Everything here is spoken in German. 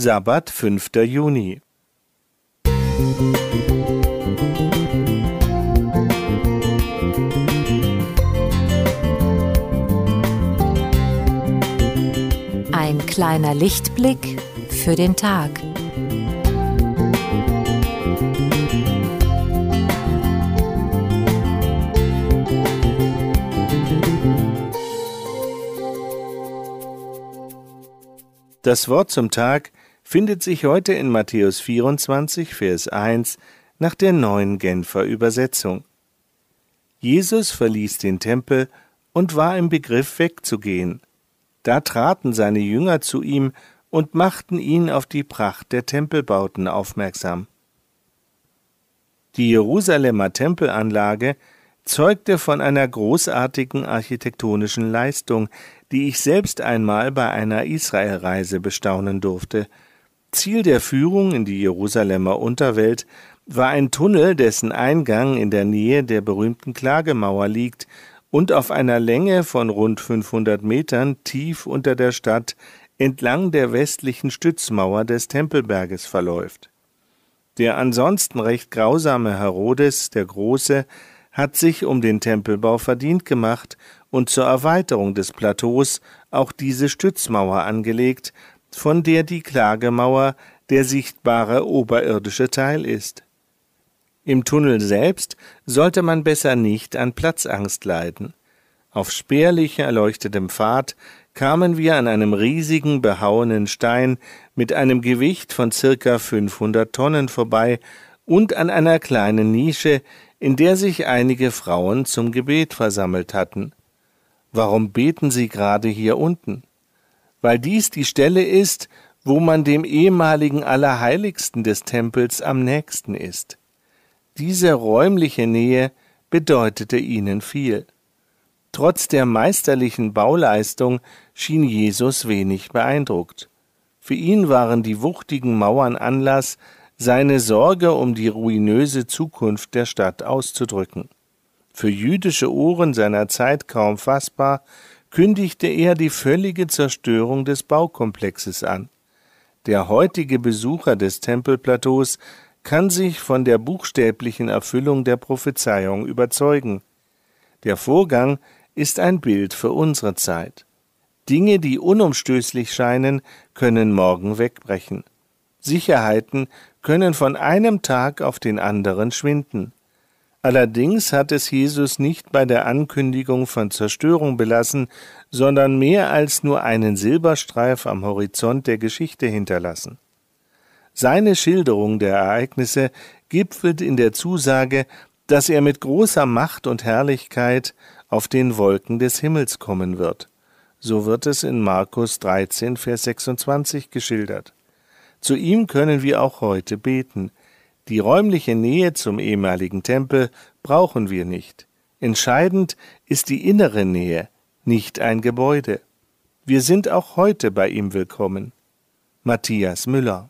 Sabbat, 5. Juni. Ein kleiner Lichtblick für den Tag. Das Wort zum Tag findet sich heute in Matthäus 24, Vers 1 nach der neuen Genfer Übersetzung. Jesus verließ den Tempel und war im Begriff wegzugehen. Da traten seine Jünger zu ihm und machten ihn auf die Pracht der Tempelbauten aufmerksam. Die Jerusalemer Tempelanlage zeugte von einer großartigen architektonischen Leistung, die ich selbst einmal bei einer Israelreise bestaunen durfte. Ziel der Führung in die Jerusalemer Unterwelt war ein Tunnel, dessen Eingang in der Nähe der berühmten Klagemauer liegt und auf einer Länge von rund 500 Metern tief unter der Stadt entlang der westlichen Stützmauer des Tempelberges verläuft. Der ansonsten recht grausame Herodes der Große hat sich um den Tempelbau verdient gemacht und zur Erweiterung des Plateaus auch diese Stützmauer angelegt, von der die Klagemauer der sichtbare oberirdische Teil ist. Im Tunnel selbst sollte man besser nicht an Platzangst leiden. Auf spärlich erleuchtetem Pfad kamen wir an einem riesigen behauenen Stein mit einem Gewicht von circa 500 Tonnen vorbei und an einer kleinen Nische, in der sich einige Frauen zum Gebet versammelt hatten. Warum beten sie gerade hier unten? Weil dies die Stelle ist, wo man dem ehemaligen Allerheiligsten des Tempels am nächsten ist. Diese räumliche Nähe bedeutete ihnen viel. Trotz der meisterlichen Bauleistung schien Jesus wenig beeindruckt. Für ihn waren die wuchtigen Mauern Anlass, seine Sorge um die ruinöse Zukunft der Stadt auszudrücken. Für jüdische Ohren seiner Zeit kaum fassbar, kündigte er die völlige Zerstörung des Baukomplexes an. Der heutige Besucher des Tempelplateaus kann sich von der buchstäblichen Erfüllung der Prophezeiung überzeugen. Der Vorgang ist ein Bild für unsere Zeit. Dinge, die unumstößlich scheinen, können morgen wegbrechen. Sicherheiten können von einem Tag auf den anderen schwinden. Allerdings hat es Jesus nicht bei der Ankündigung von Zerstörung belassen, sondern mehr als nur einen Silberstreif am Horizont der Geschichte hinterlassen. Seine Schilderung der Ereignisse gipfelt in der Zusage, dass er mit großer Macht und Herrlichkeit auf den Wolken des Himmels kommen wird. So wird es in Markus 13, Vers 26 geschildert. Zu ihm können wir auch heute beten. Die räumliche Nähe zum ehemaligen Tempel brauchen wir nicht. Entscheidend ist die innere Nähe, nicht ein Gebäude. Wir sind auch heute bei ihm willkommen. Matthias Müller